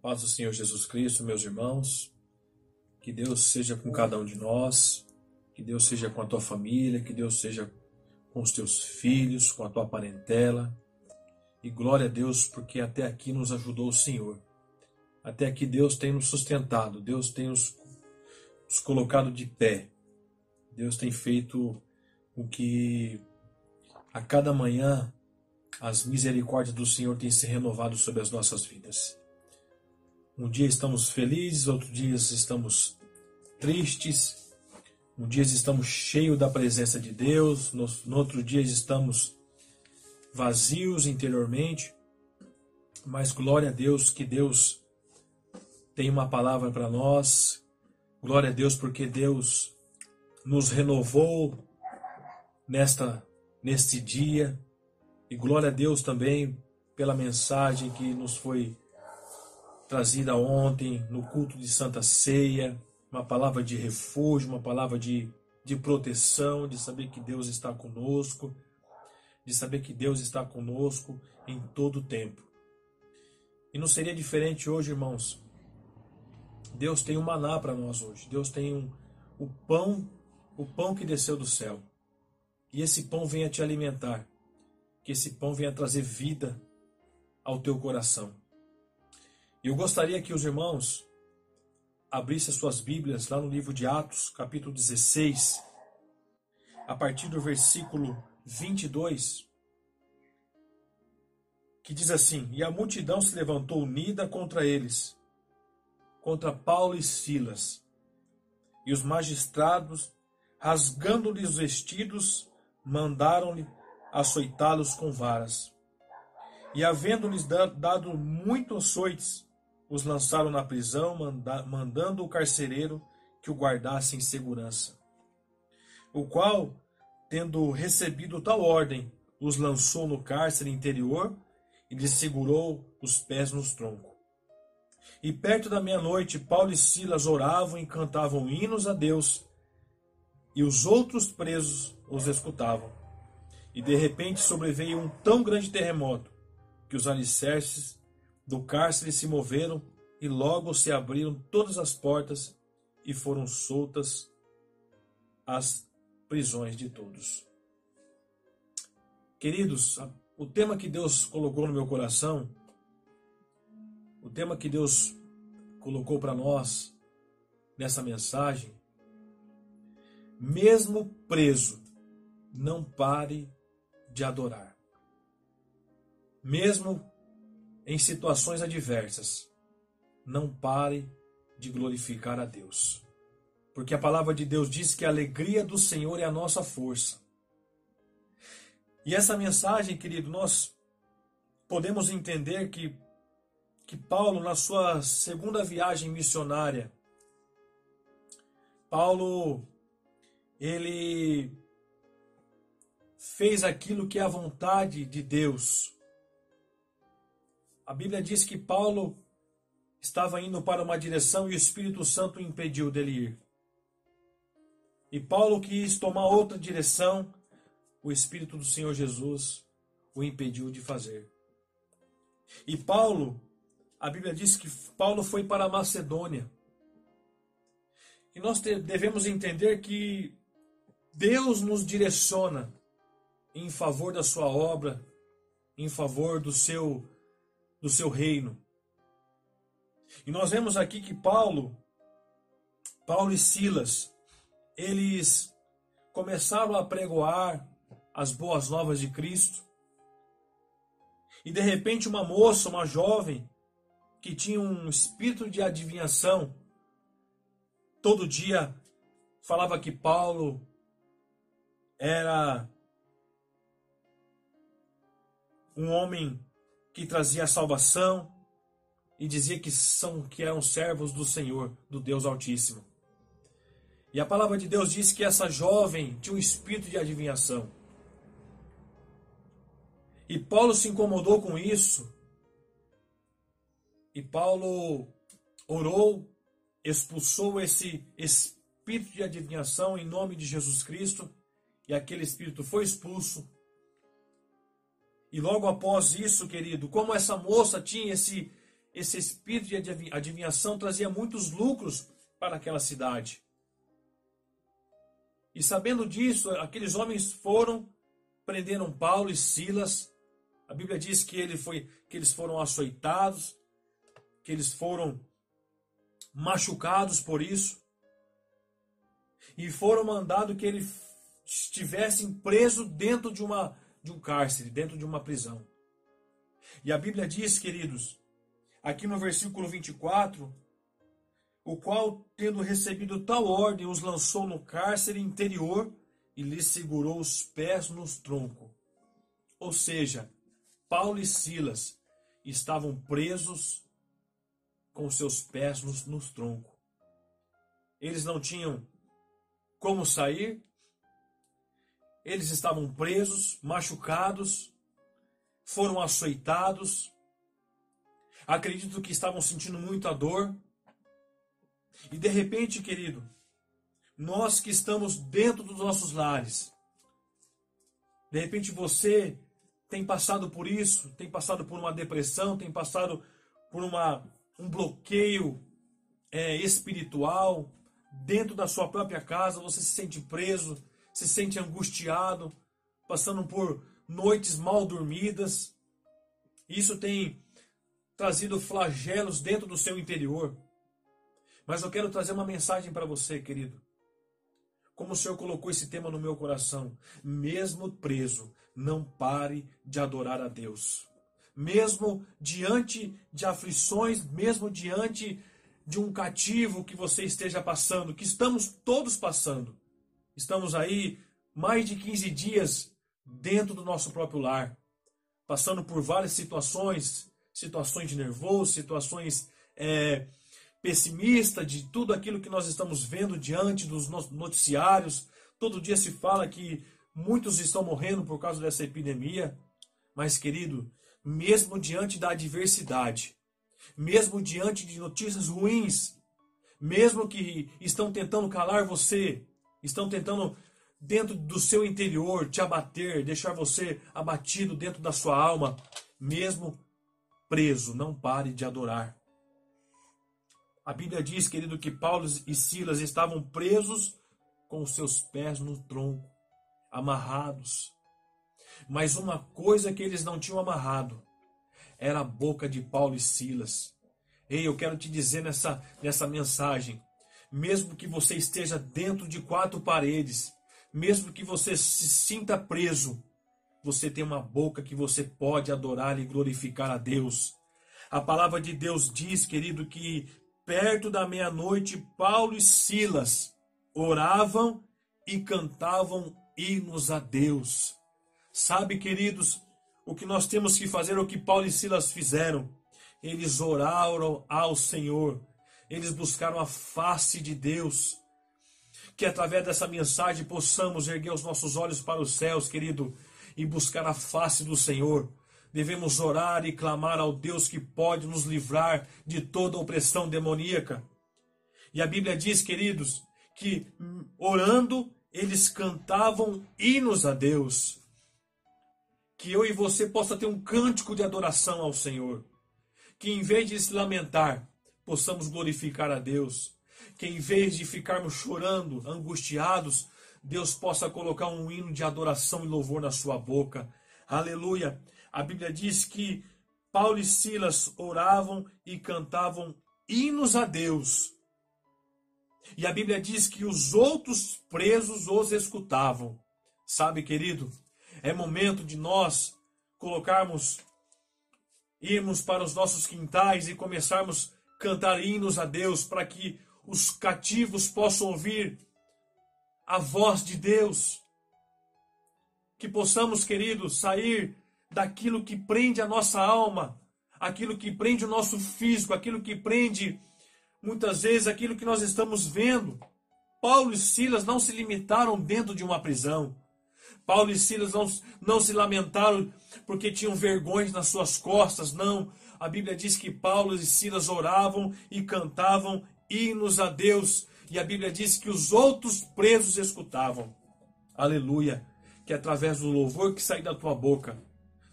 paz do Senhor Jesus Cristo, meus irmãos. Que Deus seja com cada um de nós. Que Deus seja com a tua família. Que Deus seja com os teus filhos, com a tua parentela. E glória a Deus, porque até aqui nos ajudou o Senhor. Até aqui Deus tem nos sustentado. Deus tem nos, nos colocado de pé. Deus tem feito com que a cada manhã as misericórdias do Senhor têm se renovado sobre as nossas vidas. Um dia estamos felizes, outro dia estamos tristes, um dia estamos cheios da presença de Deus, no, no outro dia estamos vazios interiormente, mas glória a Deus que Deus tem uma palavra para nós, glória a Deus porque Deus nos renovou nesta neste dia. E glória a Deus também pela mensagem que nos foi trazida ontem no culto de Santa Ceia, uma palavra de refúgio, uma palavra de, de proteção, de saber que Deus está conosco, de saber que Deus está conosco em todo o tempo. E não seria diferente hoje, irmãos. Deus tem um maná para nós hoje. Deus tem um, o pão, o pão que desceu do céu. E esse pão venha te alimentar. Que esse pão venha trazer vida ao teu coração. Eu gostaria que os irmãos abrissem suas Bíblias lá no livro de Atos, capítulo 16, a partir do versículo 22, que diz assim: E a multidão se levantou unida contra eles, contra Paulo e Silas. E os magistrados, rasgando-lhes os vestidos, mandaram-lhe açoitá-los com varas. E havendo-lhes dado muito açoites, os lançaram na prisão, mandando o carcereiro que o guardasse em segurança. O qual, tendo recebido tal ordem, os lançou no cárcere interior e lhes segurou os pés nos troncos. E perto da meia-noite, Paulo e Silas oravam e cantavam hinos a Deus, e os outros presos os escutavam. E de repente sobreveio um tão grande terremoto que os alicerces do cárcere se moveram e logo se abriram todas as portas e foram soltas as prisões de todos. Queridos, o tema que Deus colocou no meu coração, o tema que Deus colocou para nós nessa mensagem, mesmo preso, não pare de adorar. Mesmo em situações adversas, não pare de glorificar a Deus. Porque a palavra de Deus diz que a alegria do Senhor é a nossa força. E essa mensagem, querido, nós podemos entender que, que Paulo, na sua segunda viagem missionária, Paulo, ele fez aquilo que é a vontade de Deus. A Bíblia diz que Paulo estava indo para uma direção e o Espírito Santo impediu dele ir. E Paulo quis tomar outra direção, o Espírito do Senhor Jesus o impediu de fazer. E Paulo, a Bíblia diz que Paulo foi para a Macedônia. E nós devemos entender que Deus nos direciona em favor da sua obra, em favor do seu do seu reino. E nós vemos aqui que Paulo, Paulo e Silas, eles começaram a pregoar as boas novas de Cristo. E de repente uma moça, uma jovem, que tinha um espírito de adivinhação, todo dia falava que Paulo era um homem que trazia salvação e dizia que são que eram servos do Senhor, do Deus Altíssimo. E a palavra de Deus diz que essa jovem tinha um espírito de adivinhação. E Paulo se incomodou com isso. E Paulo orou, expulsou esse espírito de adivinhação em nome de Jesus Cristo, e aquele espírito foi expulso e logo após isso, querido, como essa moça tinha esse esse espírito de adivinhação trazia muitos lucros para aquela cidade. E sabendo disso, aqueles homens foram, prenderam Paulo e Silas. A Bíblia diz que, ele foi, que eles foram açoitados, que eles foram machucados por isso. E foram mandados que eles estivessem presos dentro de, uma, de um cárcere, dentro de uma prisão. E a Bíblia diz, queridos, aqui no versículo 24, o qual, tendo recebido tal ordem, os lançou no cárcere interior e lhes segurou os pés nos troncos. Ou seja, Paulo e Silas estavam presos com seus pés nos, nos troncos. Eles não tinham como sair, eles estavam presos, machucados, foram açoitados, acredito que estavam sentindo muita dor. E de repente, querido, nós que estamos dentro dos nossos lares, de repente você tem passado por isso, tem passado por uma depressão, tem passado por uma, um bloqueio é, espiritual, dentro da sua própria casa, você se sente preso, se sente angustiado, passando por noites mal dormidas. Isso tem trazido flagelos dentro do seu interior. Mas eu quero trazer uma mensagem para você, querido. Como o Senhor colocou esse tema no meu coração, mesmo preso, não pare de adorar a Deus. Mesmo diante de aflições, mesmo diante de um cativo que você esteja passando, que estamos todos passando. Estamos aí mais de 15 dias dentro do nosso próprio lar, passando por várias situações, situações de nervoso, situações é, pessimistas, de tudo aquilo que nós estamos vendo diante dos noticiários. Todo dia se fala que muitos estão morrendo por causa dessa epidemia. Mas, querido, mesmo diante da adversidade, mesmo diante de notícias ruins, mesmo que estão tentando calar você, estão tentando dentro do seu interior te abater, deixar você abatido dentro da sua alma, mesmo preso, não pare de adorar. A Bíblia diz, querido, que Paulo e Silas estavam presos com os seus pés no tronco, amarrados. Mas uma coisa que eles não tinham amarrado era a boca de Paulo e Silas. Ei, eu quero te dizer nessa, nessa mensagem, mesmo que você esteja dentro de quatro paredes, mesmo que você se sinta preso, você tem uma boca que você pode adorar e glorificar a Deus. A palavra de Deus diz, querido, que perto da meia-noite, Paulo e Silas oravam e cantavam hinos a Deus. Sabe, queridos, o que nós temos que fazer é o que Paulo e Silas fizeram. Eles oraram ao Senhor, eles buscaram a face de Deus que através dessa mensagem possamos erguer os nossos olhos para os céus, querido, e buscar a face do Senhor. Devemos orar e clamar ao Deus que pode nos livrar de toda opressão demoníaca. E a Bíblia diz, queridos, que orando eles cantavam hinos a Deus. Que eu e você possa ter um cântico de adoração ao Senhor. Que em vez de se lamentar, possamos glorificar a Deus que em vez de ficarmos chorando, angustiados, Deus possa colocar um hino de adoração e louvor na sua boca. Aleluia! A Bíblia diz que Paulo e Silas oravam e cantavam hinos a Deus. E a Bíblia diz que os outros presos os escutavam. Sabe, querido, é momento de nós colocarmos, irmos para os nossos quintais e começarmos a cantar hinos a Deus para que os cativos possam ouvir a voz de Deus. Que possamos, queridos, sair daquilo que prende a nossa alma, aquilo que prende o nosso físico, aquilo que prende muitas vezes aquilo que nós estamos vendo. Paulo e Silas não se limitaram dentro de uma prisão. Paulo e Silas não, não se lamentaram porque tinham vergonha nas suas costas, não. A Bíblia diz que Paulo e Silas oravam e cantavam hinos a Deus. E a Bíblia diz que os outros presos escutavam. Aleluia. Que através do louvor que sai da tua boca,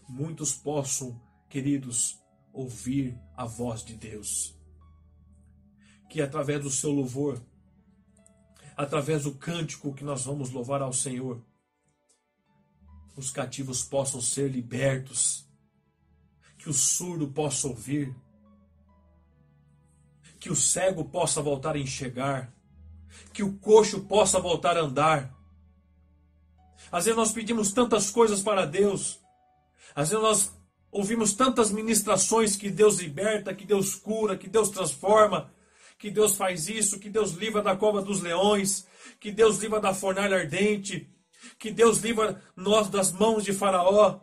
muitos possam, queridos, ouvir a voz de Deus. Que através do seu louvor, através do cântico que nós vamos louvar ao Senhor, os cativos possam ser libertos, que o surdo possa ouvir, que o cego possa voltar a enxergar, que o coxo possa voltar a andar. Às vezes nós pedimos tantas coisas para Deus, às vezes nós ouvimos tantas ministrações que Deus liberta, que Deus cura, que Deus transforma, que Deus faz isso, que Deus livra da cova dos leões, que Deus livra da fornalha ardente, que Deus livra nós das mãos de Faraó.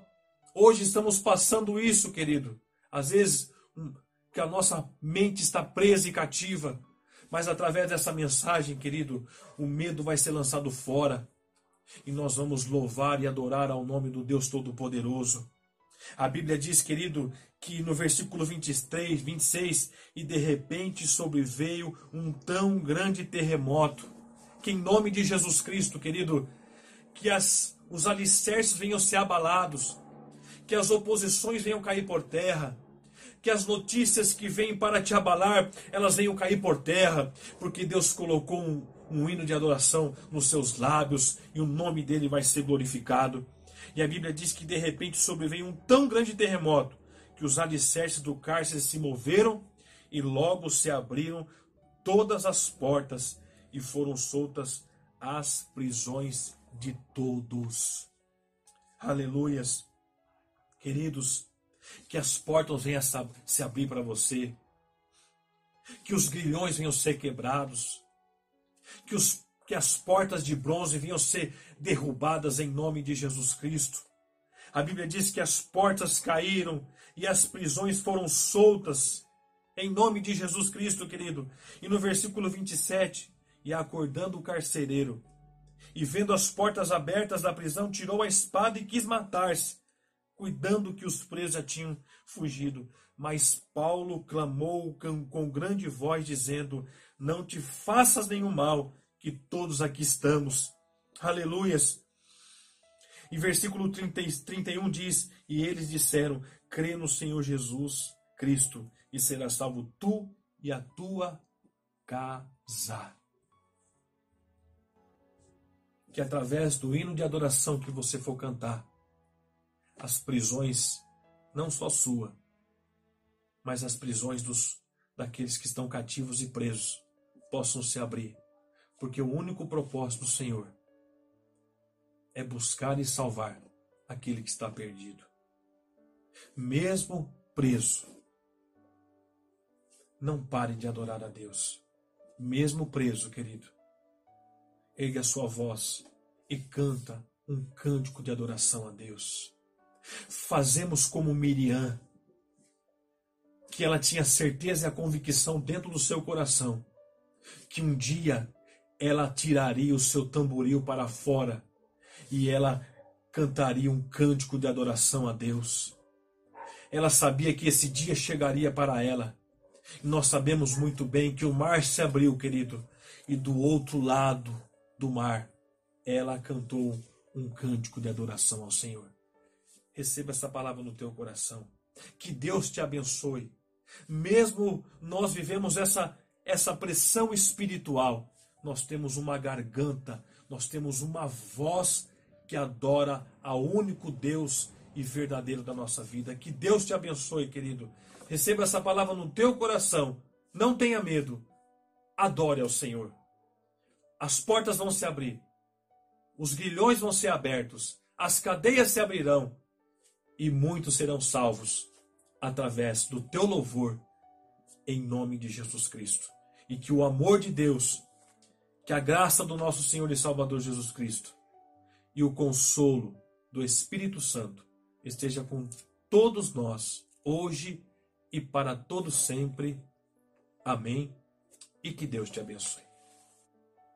Hoje estamos passando isso, querido. Às vezes hum, que a nossa mente está presa e cativa, mas através dessa mensagem, querido, o medo vai ser lançado fora e nós vamos louvar e adorar ao nome do Deus Todo-Poderoso. A Bíblia diz, querido, que no versículo 23, 26, e de repente sobreveio um tão grande terremoto, que em nome de Jesus Cristo, querido, que as, os alicerces venham ser abalados, que as oposições venham cair por terra, que as notícias que vêm para te abalar, elas venham cair por terra, porque Deus colocou um, um hino de adoração nos seus lábios e o nome dele vai ser glorificado. E a Bíblia diz que de repente sobreveio um tão grande terremoto que os alicerces do cárcere se moveram e logo se abriram todas as portas e foram soltas as prisões de todos. Aleluias. Queridos, que as portas venham se abrir para você, que os grilhões venham ser quebrados, que, os, que as portas de bronze venham ser derrubadas em nome de Jesus Cristo. A Bíblia diz que as portas caíram e as prisões foram soltas em nome de Jesus Cristo, querido. E no versículo 27, e acordando o carcereiro, e vendo as portas abertas da prisão, tirou a espada e quis matar-se, cuidando que os presos já tinham fugido. Mas Paulo clamou com grande voz, dizendo: Não te faças nenhum mal, que todos aqui estamos. Aleluias. E versículo 30, 31 diz: E eles disseram: Crê no Senhor Jesus Cristo, e serás salvo tu e a tua casa que através do hino de adoração que você for cantar, as prisões, não só sua, mas as prisões dos daqueles que estão cativos e presos, possam se abrir, porque o único propósito do Senhor é buscar e salvar aquele que está perdido. Mesmo preso, não pare de adorar a Deus. Mesmo preso, querido, ergue a sua voz e canta um cântico de adoração a Deus. Fazemos como Miriam, que ela tinha certeza e a convicção dentro do seu coração que um dia ela tiraria o seu tamboril para fora e ela cantaria um cântico de adoração a Deus. Ela sabia que esse dia chegaria para ela. Nós sabemos muito bem que o mar se abriu, querido, e do outro lado do mar, ela cantou um cântico de adoração ao Senhor. Receba essa palavra no teu coração. Que Deus te abençoe. Mesmo nós vivemos essa essa pressão espiritual, nós temos uma garganta, nós temos uma voz que adora ao único Deus e verdadeiro da nossa vida. Que Deus te abençoe, querido. Receba essa palavra no teu coração. Não tenha medo. Adore ao Senhor as portas vão se abrir, os grilhões vão ser abertos, as cadeias se abrirão e muitos serão salvos através do teu louvor, em nome de Jesus Cristo. E que o amor de Deus, que a graça do nosso Senhor e Salvador Jesus Cristo e o consolo do Espírito Santo esteja com todos nós, hoje e para todo sempre. Amém. E que Deus te abençoe.